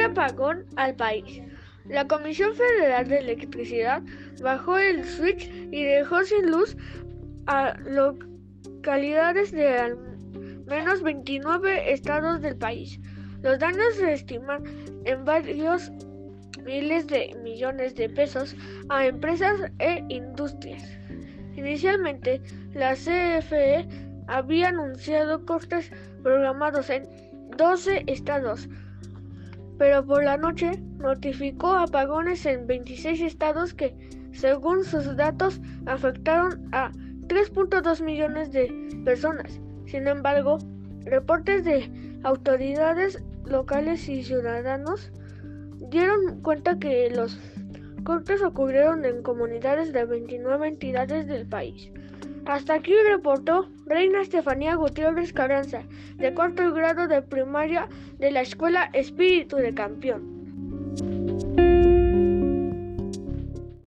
apagón al país. La Comisión Federal de Electricidad bajó el switch y dejó sin luz a localidades de al menos 29 estados del país. Los daños se estiman en varios miles de millones de pesos a empresas e industrias. Inicialmente, la CFE había anunciado cortes programados en 12 estados, pero por la noche notificó apagones en 26 estados que, según sus datos, afectaron a 3.2 millones de personas. Sin embargo, reportes de autoridades locales y ciudadanos dieron cuenta que los cortes ocurrieron en comunidades de 29 entidades del país. Hasta aquí reportó Reina Estefanía Gutiérrez Carranza, de cuarto grado de primaria de la Escuela Espíritu de Campeón.